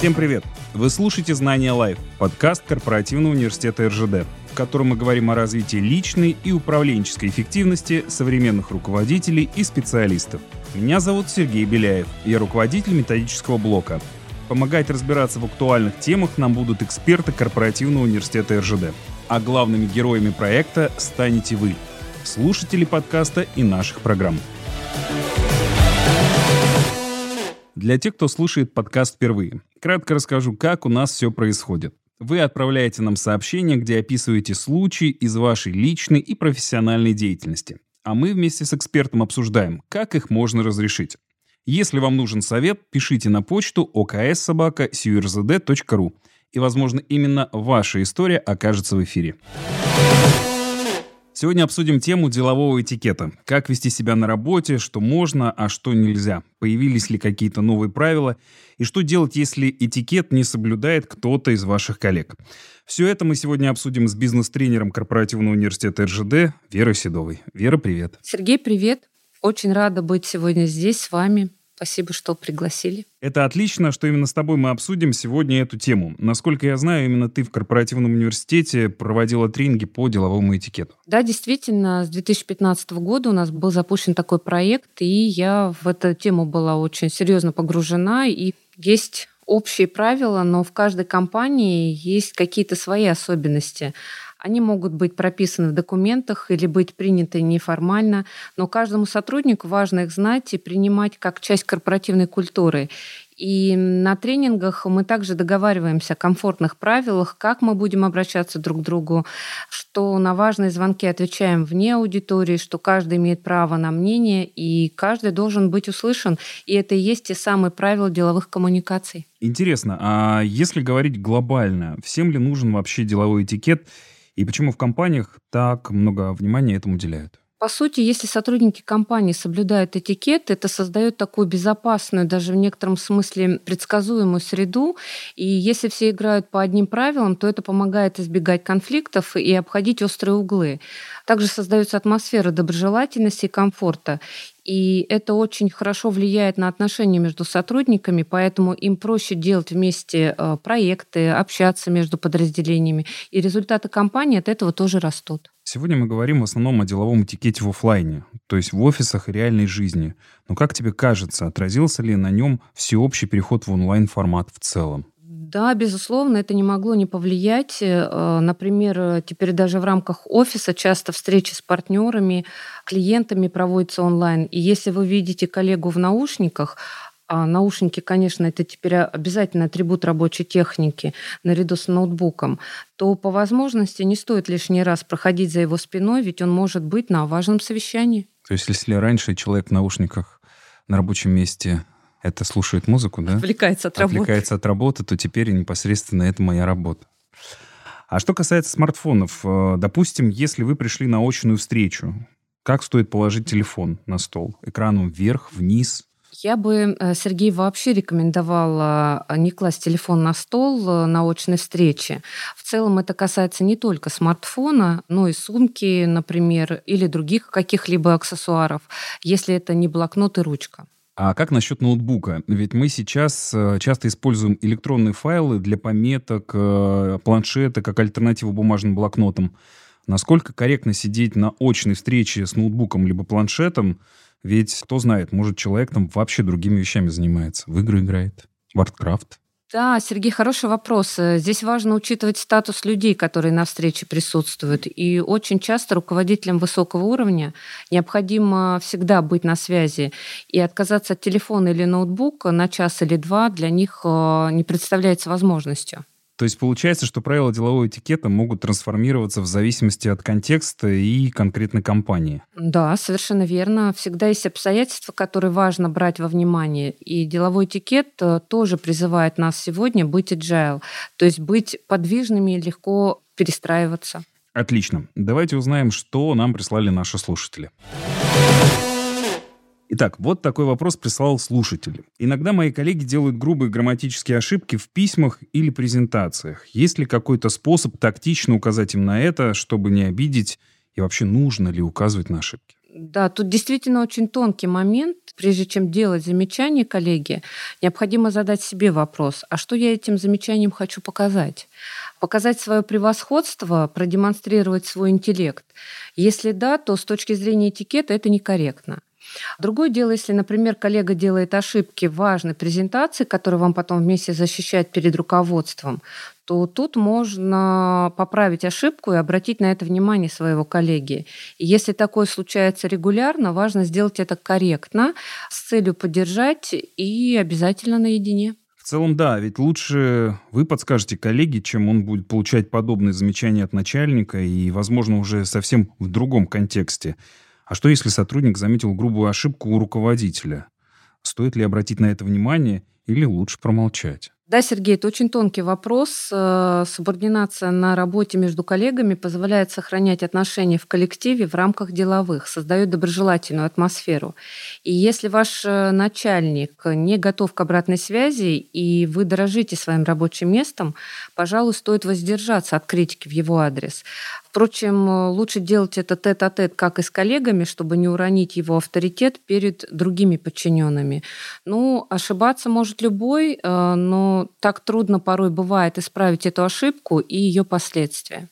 Всем привет! Вы слушаете «Знания Live» — подкаст корпоративного университета РЖД, в котором мы говорим о развитии личной и управленческой эффективности современных руководителей и специалистов. Меня зовут Сергей Беляев, я руководитель методического блока. Помогать разбираться в актуальных темах нам будут эксперты корпоративного университета РЖД. А главными героями проекта станете вы, слушатели подкаста и наших программ. Для тех, кто слушает подкаст впервые, кратко расскажу, как у нас все происходит. Вы отправляете нам сообщение, где описываете случаи из вашей личной и профессиональной деятельности. А мы вместе с экспертом обсуждаем, как их можно разрешить. Если вам нужен совет, пишите на почту okssobaka.surzd.ru и, возможно, именно ваша история окажется в эфире. Сегодня обсудим тему делового этикета. Как вести себя на работе, что можно, а что нельзя. Появились ли какие-то новые правила? И что делать, если этикет не соблюдает кто-то из ваших коллег? Все это мы сегодня обсудим с бизнес-тренером корпоративного университета РЖД Верой Седовой. Вера, привет. Сергей, привет. Очень рада быть сегодня здесь с вами. Спасибо, что пригласили. Это отлично, что именно с тобой мы обсудим сегодня эту тему. Насколько я знаю, именно ты в корпоративном университете проводила тренинги по деловому этикету. Да, действительно, с 2015 года у нас был запущен такой проект, и я в эту тему была очень серьезно погружена, и есть общие правила, но в каждой компании есть какие-то свои особенности. Они могут быть прописаны в документах или быть приняты неформально, но каждому сотруднику важно их знать и принимать как часть корпоративной культуры. И на тренингах мы также договариваемся о комфортных правилах, как мы будем обращаться друг к другу, что на важные звонки отвечаем вне аудитории, что каждый имеет право на мнение, и каждый должен быть услышан. И это и есть те самые правила деловых коммуникаций. Интересно, а если говорить глобально, всем ли нужен вообще деловой этикет? И почему в компаниях так много внимания этому уделяют? По сути, если сотрудники компании соблюдают этикет, это создает такую безопасную, даже в некотором смысле предсказуемую среду. И если все играют по одним правилам, то это помогает избегать конфликтов и обходить острые углы. Также создается атмосфера доброжелательности и комфорта. И это очень хорошо влияет на отношения между сотрудниками, поэтому им проще делать вместе э, проекты, общаться между подразделениями. И результаты компании от этого тоже растут. Сегодня мы говорим в основном о деловом этикете в офлайне, то есть в офисах и реальной жизни. Но как тебе кажется, отразился ли на нем всеобщий переход в онлайн-формат в целом? Да, безусловно, это не могло не повлиять. Э, например, теперь даже в рамках офиса часто встречи с партнерами, клиентами проводятся онлайн. И если вы видите коллегу в наушниках, а наушники, конечно, это теперь обязательный атрибут рабочей техники наряду с ноутбуком, то по возможности не стоит лишний раз проходить за его спиной, ведь он может быть на важном совещании. То есть если раньше человек в наушниках на рабочем месте это слушает музыку, да? Отвлекается от работы. Отвлекается от работы, то теперь непосредственно это моя работа. А что касается смартфонов, э, допустим, если вы пришли на очную встречу, как стоит положить телефон на стол? Экраном вверх, вниз? Я бы, э, Сергей, вообще рекомендовала э, не класть телефон на стол на очной встрече. В целом это касается не только смартфона, но и сумки, например, или других каких-либо аксессуаров, если это не блокнот и ручка. А как насчет ноутбука? Ведь мы сейчас э, часто используем электронные файлы для пометок, э, планшеты, как альтернативу бумажным блокнотам. Насколько корректно сидеть на очной встрече с ноутбуком либо планшетом? Ведь, кто знает, может, человек там вообще другими вещами занимается. В игры играет, Warcraft. Да, Сергей, хороший вопрос. Э, здесь важно учитывать статус людей, которые на встрече присутствуют. И очень часто руководителям высокого уровня необходимо всегда быть на связи. И отказаться от телефона или ноутбука на час или два для них э, не представляется возможностью. То есть получается, что правила делового этикета могут трансформироваться в зависимости от контекста и конкретной компании. Да, совершенно верно. Всегда есть обстоятельства, которые важно брать во внимание. И деловой этикет э, тоже призывает нас сегодня быть agile, то есть быть подвижными и легко перестраиваться. Отлично. Давайте узнаем, что нам прислали наши слушатели. Итак, вот такой вопрос прислал слушатель. Иногда мои коллеги делают грубые грамматические ошибки в письмах или презентациях. Есть ли какой-то способ тактично указать им на это, чтобы не обидеть, и вообще нужно ли указывать на ошибки? Да, тут действительно очень тонкий момент. Прежде чем делать замечание коллеге, необходимо задать себе вопрос, а что я этим замечанием хочу показать? Показать свое превосходство, продемонстрировать свой интеллект? Если да, то с точки зрения этикета это некорректно. Другое дело, если, например, коллега делает ошибки в важной презентации, которую вам потом вместе защищать перед руководством, то тут можно поправить ошибку и обратить на это внимание своего коллеги. И если такое случается регулярно, важно сделать это корректно, с целью поддержать и обязательно наедине. В целом, да, ведь лучше вы подскажете коллеге, чем он будет получать подобные замечания от начальника и, возможно, уже совсем в другом контексте. А что, если сотрудник заметил грубую ошибку у руководителя? Стоит ли обратить на это внимание или лучше промолчать? Да, Сергей, это очень тонкий вопрос. Э, субординация на работе между коллегами позволяет сохранять отношения в коллективе в рамках деловых, создает доброжелательную атмосферу. И если ваш э, начальник не готов к обратной связи, и вы дорожите своим рабочим местом, пожалуй, стоит воздержаться от критики в его адрес. Впрочем, э, лучше делать это тет-а-тет, как и с коллегами, чтобы не уронить его авторитет перед другими подчиненными. Ну, ошибаться может любой, э, но так трудно порой бывает исправить эту ошибку и ее последствия.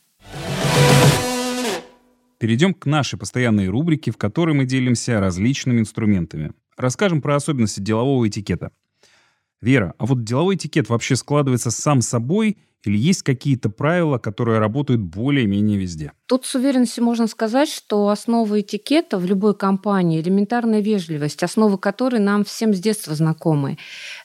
Перейдем к нашей постоянной рубрике, в которой мы делимся различными инструментами. Расскажем про особенности делового этикета. Вера, а вот деловой этикет вообще складывается сам собой или есть какие-то правила, которые работают более-менее везде? Тут с уверенностью можно сказать, что основа этикета в любой компании – элементарная вежливость, основы которой нам всем с детства знакомы.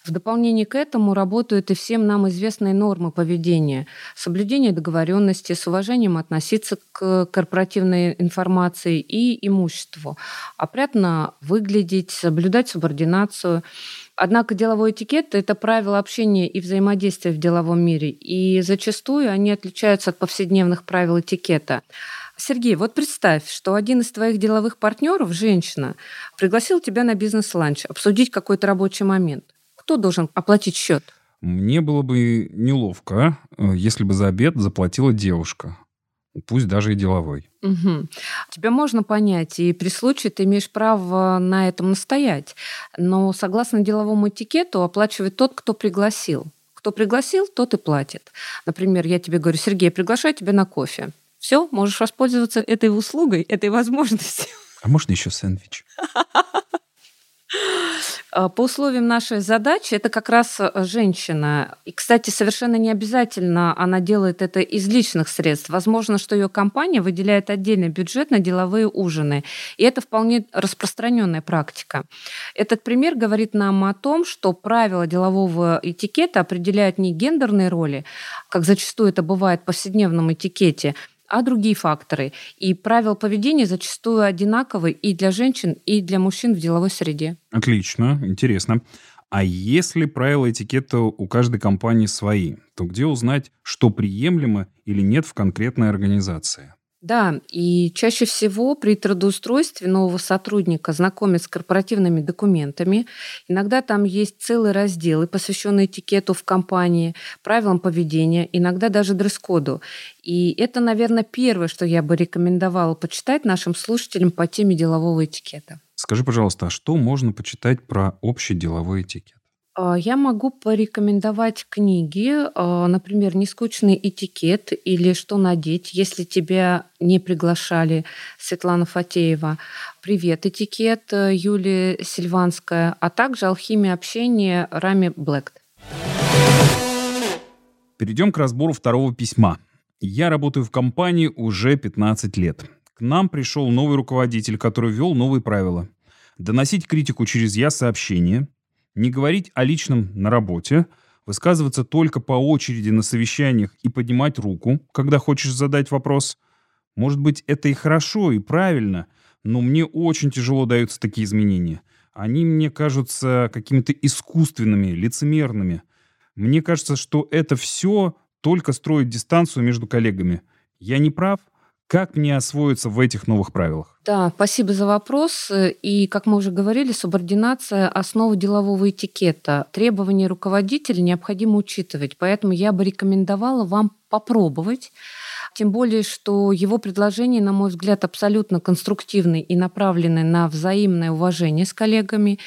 В дополнение к этому работают и всем нам известные нормы поведения. Соблюдение договоренности, с уважением относиться к корпоративной информации и имуществу. Опрятно выглядеть, соблюдать субординацию – Однако деловой этикет – это правила общения и взаимодействия в деловом мире, и зачастую они отличаются от повседневных правил этикета. Сергей, вот представь, что один из твоих деловых партнеров, женщина, пригласил тебя на бизнес-ланч обсудить какой-то рабочий момент. Кто должен оплатить счет? Мне было бы неловко, э, если бы за обед заплатила девушка пусть даже и деловой. Угу. Тебя можно понять, и при случае ты имеешь право на этом настоять. Но согласно деловому этикету оплачивает тот, кто пригласил. Кто пригласил, тот и платит. Например, я тебе говорю, Сергей, приглашаю тебя на кофе. Все, можешь воспользоваться этой услугой, этой возможностью. А можно еще сэндвич? А, по условиям нашей задачи это как раз э, женщина. И, кстати, совершенно не обязательно она делает это из личных средств. Возможно, что ее компания выделяет отдельный бюджет на деловые ужины. И это вполне распространенная практика. Этот пример говорит нам о том, что правила делового этикета определяют не гендерные роли, как зачастую это бывает в повседневном этикете, а другие факторы. И правила поведения зачастую одинаковы и для женщин, и для мужчин в деловой среде. Отлично, интересно. А если правила этикета у каждой компании свои, то где узнать, что приемлемо или нет в конкретной организации? Да, и чаще всего при трудоустройстве нового сотрудника знакомят с корпоративными документами. Иногда там есть целые разделы, посвященные этикету в компании, правилам поведения, иногда даже дресс-коду. И это, наверное, первое, что я бы рекомендовала почитать нашим слушателям по теме делового этикета. Скажи, пожалуйста, а что можно почитать про общий деловой этикет? А, я могу порекомендовать книги, а, например, «Нескучный этикет» или «Что надеть», если тебя не приглашали, Светлана Фатеева. «Привет, этикет» Юлия Сильванская, а также «Алхимия общения» Рами Блэкт. Перейдем к разбору второго письма. Я работаю в компании уже 15 лет. К нам пришел новый руководитель, который ввел новые правила. Доносить критику через «я-сообщение», не говорить о личном на работе, высказываться только по очереди на совещаниях и поднимать руку, когда хочешь задать вопрос. Может быть, это и хорошо, и правильно, но мне очень тяжело даются такие изменения. Они мне кажутся какими-то искусственными, лицемерными. Мне кажется, что это все только строит дистанцию между коллегами. Я не прав? Как мне освоиться в этих новых правилах? Да, спасибо за вопрос. И, как мы уже говорили, субординация – основа делового этикета. Требования руководителя необходимо учитывать. Поэтому я бы рекомендовала вам попробовать Тем более, что его предложения, на мой взгляд, абсолютно конструктивны и направлены на взаимное уважение с коллегами.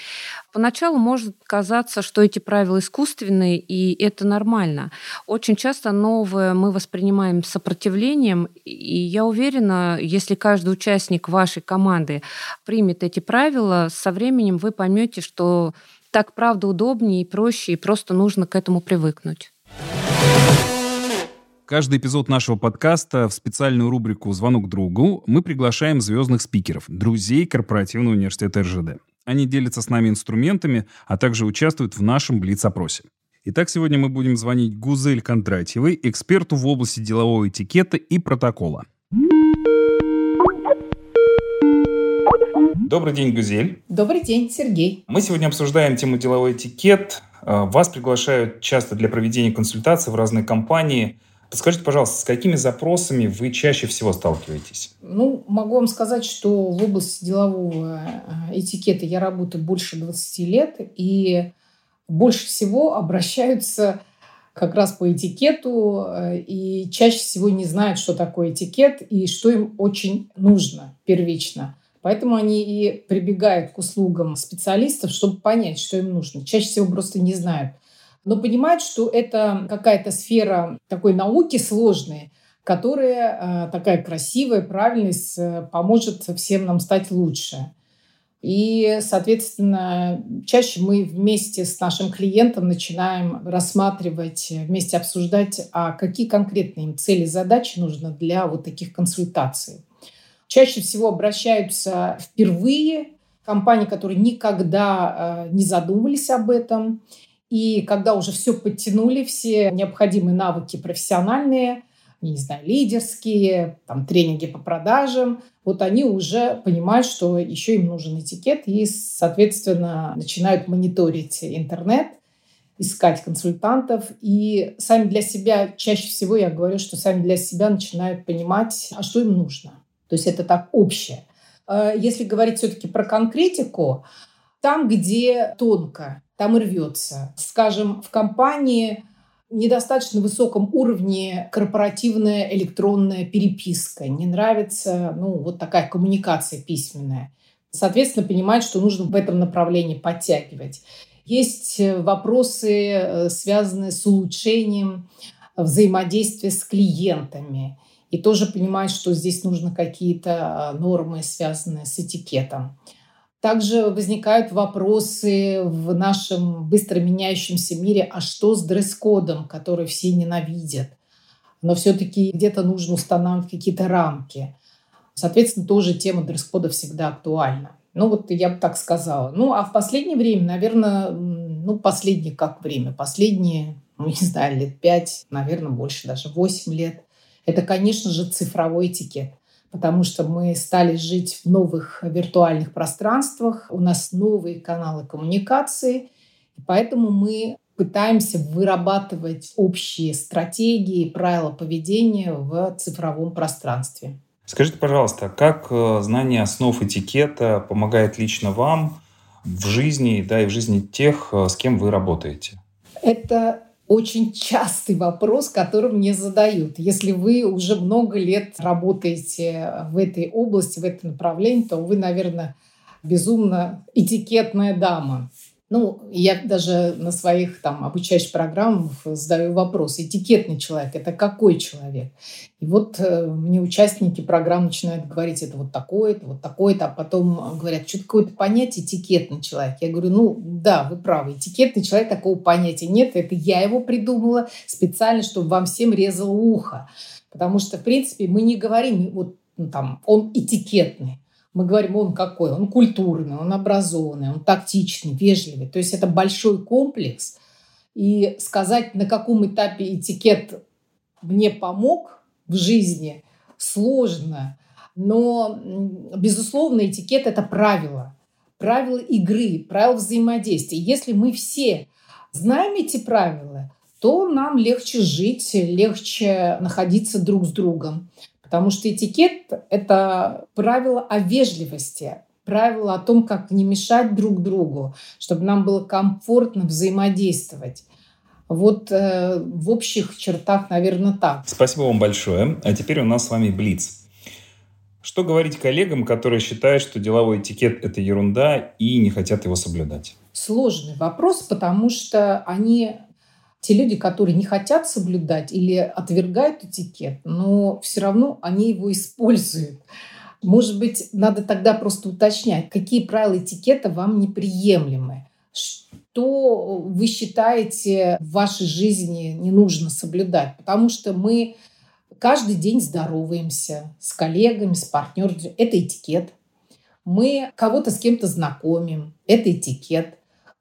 Поначалу может казаться, что эти правила искусственные, и это нормально. Очень часто новое мы воспринимаем сопротивлением, и я уверена, если каждый участник вашей команды примет эти правила, со временем вы поймете, что так правда удобнее и проще, и просто нужно к этому привыкнуть. Каждый эпизод нашего подкаста в специальную рубрику «Звонок другу» мы приглашаем звездных спикеров, друзей корпоративного университета РЖД. Они делятся с нами инструментами, а также участвуют в нашем Блиц-опросе. Итак, сегодня мы будем звонить Гузель Кондратьевой, эксперту в области делового этикета и протокола. Добрый день, Гузель. Добрый день, Сергей. Мы сегодня обсуждаем тему деловой этикет. Вас приглашают часто для проведения консультаций в разные компании. Подскажите, пожалуйста, с какими запросами вы чаще всего сталкиваетесь? Ну, могу вам сказать, что в области делового э, этикета я работаю больше 20 лет, и больше всего обращаются как раз по этикету э, и чаще всего не знают, что такое этикет и что им очень нужно первично. Поэтому они и прибегают к услугам специалистов, чтобы понять, что им нужно. Чаще всего просто не знают но понимать, что это какая-то сфера такой науки сложной, которая э, такая красивая, правильная, поможет всем нам стать лучше. И, соответственно, чаще мы вместе с нашим клиентом начинаем рассматривать, вместе обсуждать, а какие конкретные им цели, задачи нужно для вот таких консультаций. Чаще всего обращаются впервые компании, которые никогда э, не задумывались об этом. И когда уже все подтянули, все необходимые навыки профессиональные, не знаю, лидерские, там, тренинги по продажам, вот они уже понимают, что еще им нужен этикет и, соответственно, начинают мониторить интернет, искать консультантов. И сами для себя, чаще всего я говорю, что сами для себя начинают понимать, а что им нужно. То есть это так общее. Э, если говорить все-таки про конкретику, там, где тонко, там и рвется. Скажем, в компании недостаточно высоком уровне корпоративная электронная переписка. Не нравится ну, вот такая коммуникация письменная. Соответственно, понимать, что нужно в этом направлении подтягивать. Есть вопросы, э, связанные с улучшением взаимодействия с клиентами. И тоже понимать, что здесь нужны какие-то э, нормы, связанные с этикетом. Также возникают вопросы в нашем быстро меняющемся мире, а что с дресс-кодом, который все ненавидят? Но все-таки где-то нужно устанавливать какие-то рамки. Соответственно, тоже тема дресс-кода всегда актуальна. Ну, вот я бы так сказала. Ну, а в последнее время, наверное, ну, последнее как время? Последние, ну, не знаю, лет пять, наверное, больше даже, восемь лет. Это, конечно же, цифровой этикет потому что мы стали жить в новых виртуальных пространствах, у нас новые каналы коммуникации, и поэтому мы пытаемся вырабатывать общие стратегии, правила поведения в цифровом пространстве. Скажите, пожалуйста, как э, знание основ этикета помогает лично вам в жизни, да, и в жизни тех, э, с кем вы работаете? Это очень частый вопрос, который мне задают. Если вы уже много лет работаете в этой области, в этом направлении, то вы, наверное, безумно этикетная дама. Ну, я даже на своих там обучающих программах задаю вопрос. Этикетный человек – это какой человек? И вот э, мне участники программ начинают говорить, это вот такой-то, вот такой-то, а потом говорят, что такое-то понятие этикетный человек. Я говорю, ну да, вы правы, этикетный человек такого понятия нет, это я его придумала специально, чтобы вам всем резало ухо. Потому что, в принципе, мы не говорим, вот ну, там, он этикетный мы говорим, он какой? Он культурный, он образованный, он тактичный, вежливый. То есть это большой комплекс. И сказать, на каком этапе этикет мне помог в жизни, сложно. Но, безусловно, этикет – это правило. Правила игры, правила взаимодействия. Если мы все знаем эти правила, то нам легче жить, легче находиться друг с другом. Потому что этикет — это правило о вежливости, правило о том, как не мешать друг другу, чтобы нам было комфортно взаимодействовать. Вот э, в общих чертах, наверное, так. Спасибо вам большое. А теперь у нас с вами Блиц. Что говорить коллегам, которые считают, что деловой этикет – это ерунда и не хотят его соблюдать? Сложный вопрос, потому что они те люди, которые не хотят соблюдать или отвергают этикет, но все равно они его используют. Может быть, надо тогда просто уточнять, какие правила этикета вам неприемлемы, что вы считаете в вашей жизни не нужно соблюдать, потому что мы каждый день здороваемся с коллегами, с партнерами. Это этикет. Мы кого-то с кем-то знакомим. Это этикет.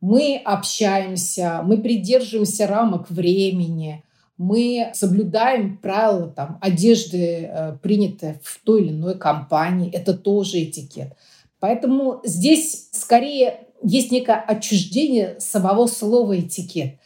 Мы общаемся, мы придерживаемся рамок времени, мы соблюдаем правила там, одежды, э, принятые в той или иной компании. Это тоже этикет. Поэтому здесь скорее есть некое отчуждение самого слова этикет.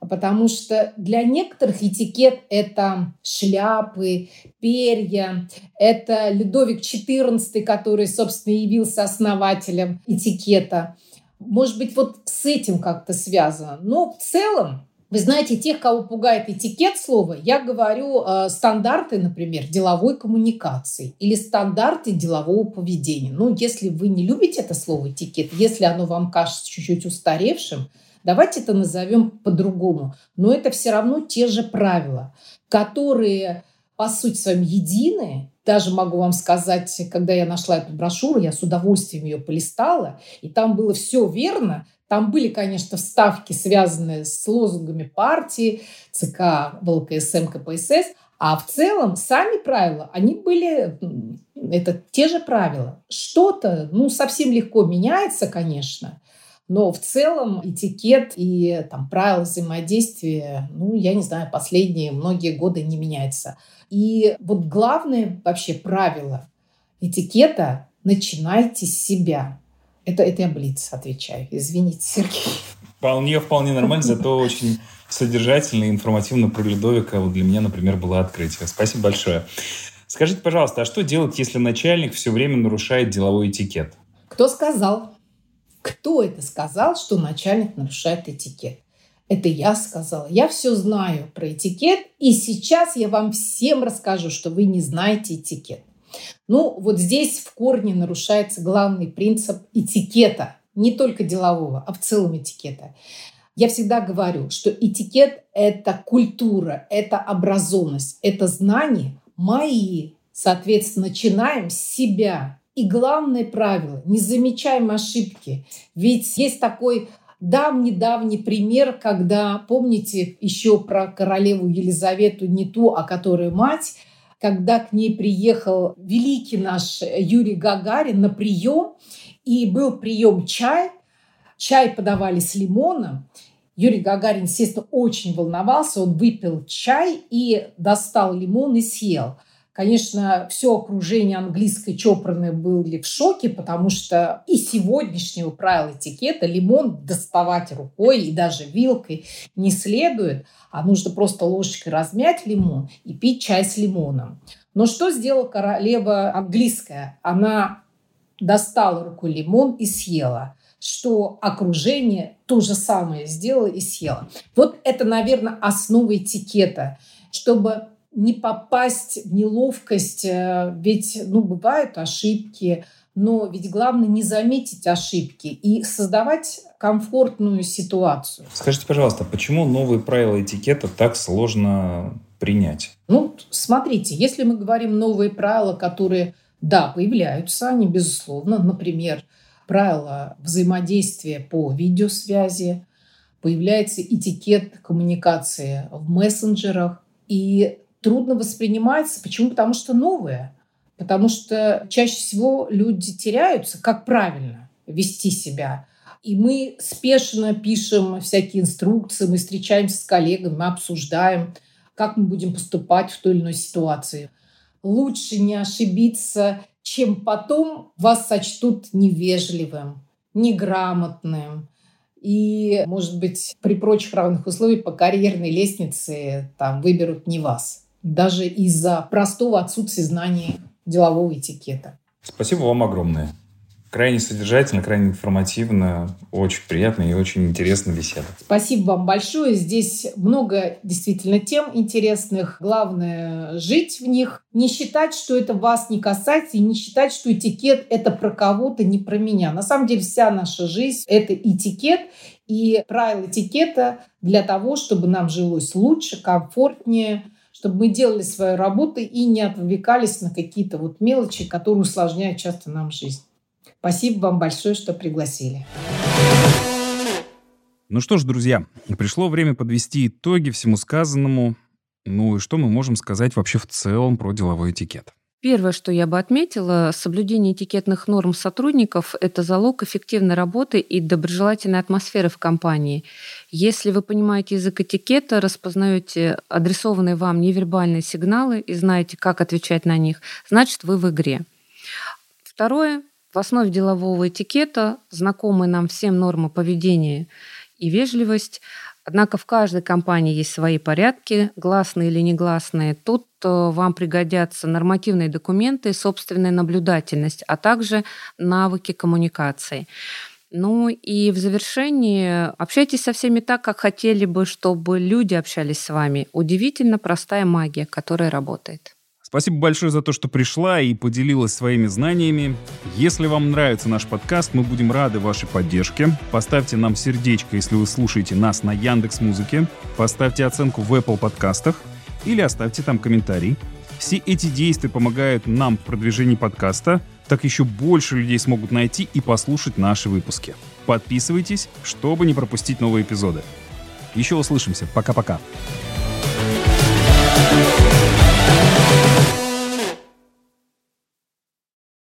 Потому что для некоторых этикет – это шляпы, перья, это Людовик XIV, который, собственно, явился основателем этикета. Может быть, вот с этим как-то связано. Но в целом вы знаете, тех, кого пугает этикет слова, я говорю э, стандарты, например, деловой коммуникации или стандарты делового поведения. Ну, если вы не любите это слово этикет, если оно вам кажется чуть-чуть устаревшим, давайте это назовем по-другому. Но это все равно те же правила, которые по сути своим едины. Даже могу вам сказать, когда я нашла эту брошюру, я с удовольствием ее полистала, и там было все верно, там были, конечно, вставки, связанные с лозунгами партии, ЦК, ВЛКСМ, КПСС, а в целом сами правила, они были, это те же правила. Что-то, ну, совсем легко меняется, конечно, но в целом этикет и там, правила взаимодействия, ну, я не знаю, последние многие годы не меняется. И вот главное вообще правило этикета – начинайте с себя. Это, это я Блиц отвечаю. Извините, Сергей. Вполне, вполне нормально, зато очень содержательно и информативно про Людовика. Вот для меня, например, было открытие. Спасибо большое. Скажите, пожалуйста, а что делать, если начальник все время нарушает деловой этикет? Кто сказал? Кто это сказал, что начальник нарушает этикет? Это я сказала. Я все знаю про этикет, и сейчас я вам всем расскажу, что вы не знаете этикет. Ну, вот здесь в корне нарушается главный принцип этикета, не только делового, а в целом этикета. Я всегда говорю, что этикет – это культура, это образованность, это знания мои. Соответственно, начинаем с себя. И главное правило – не замечаем ошибки. Ведь есть такой давний-давний пример, когда, помните еще про королеву Елизавету, не ту, а которая мать, когда к ней приехал великий наш Юрий Гагарин на прием, и был прием чай, чай подавали с лимоном, Юрий Гагарин, естественно, очень волновался, он выпил чай и достал лимон и съел. Конечно, все окружение английской чопорной были в шоке, потому что и сегодняшнего правила этикета лимон доставать рукой и даже вилкой не следует, а нужно просто ложечкой размять лимон и пить чай с лимоном. Но что сделала королева английская? Она достала рукой лимон и съела что окружение то же самое сделало и съело. Вот это, наверное, основа этикета, чтобы не попасть в неловкость, э, ведь ну, бывают ошибки, но ведь главное не заметить ошибки и создавать комфортную ситуацию. Скажите, пожалуйста, почему новые правила этикета так сложно принять? Ну, смотрите, если мы говорим новые правила, которые, да, появляются, они, безусловно, например, правила взаимодействия по видеосвязи, появляется этикет коммуникации в мессенджерах, и трудно воспринимается. Почему? Потому что новое. Потому что чаще всего люди теряются, как правильно вести себя. И мы спешно пишем всякие инструкции, мы встречаемся с коллегами, мы обсуждаем, как мы будем поступать в той или иной ситуации. Лучше не ошибиться, чем потом вас сочтут невежливым, неграмотным, и, может быть, при прочих равных условиях по карьерной лестнице там выберут не вас даже из-за простого отсутствия знаний делового этикета. Спасибо вам огромное. Крайне содержательно, крайне информативно, очень приятно и очень интересно беседа. Спасибо вам большое. Здесь много действительно тем интересных. Главное – жить в них. Не считать, что это вас не касается, и не считать, что этикет – это про кого-то, не про меня. На самом деле вся наша жизнь – это этикет и правила этикета для того, чтобы нам жилось лучше, комфортнее, чтобы мы делали свою работу и не отвлекались на какие-то вот мелочи, которые усложняют часто нам жизнь. Спасибо вам большое, что пригласили. Ну что ж, друзья, пришло время подвести итоги всему сказанному. Ну и что мы можем сказать вообще в целом про деловой этикет? Первое, что я бы отметила, соблюдение этикетных норм сотрудников – это залог эффективной работы и доброжелательной атмосферы в компании. Если вы понимаете язык этикета, распознаете адресованные вам невербальные сигналы и знаете, как отвечать на них, значит, вы в игре. Второе в основе делового этикета знакомые нам всем нормы поведения и вежливость. Однако в каждой компании есть свои порядки, гласные или негласные. Тут э, вам пригодятся нормативные документы, собственная наблюдательность, а также навыки коммуникации. Ну и в завершении общайтесь со всеми так, как хотели бы, чтобы люди общались с вами. Удивительно простая магия, которая работает. Спасибо большое за то, что пришла и поделилась своими знаниями. Если вам нравится наш подкаст, мы будем рады вашей поддержке. Поставьте нам сердечко, если вы слушаете нас на Яндекс Музыке. Поставьте оценку в Apple подкастах или оставьте там комментарий. Все эти действия помогают нам в продвижении подкаста, так еще больше людей смогут найти и послушать наши выпуски. Подписывайтесь, чтобы не пропустить новые эпизоды. Еще услышимся. Пока-пока. thank you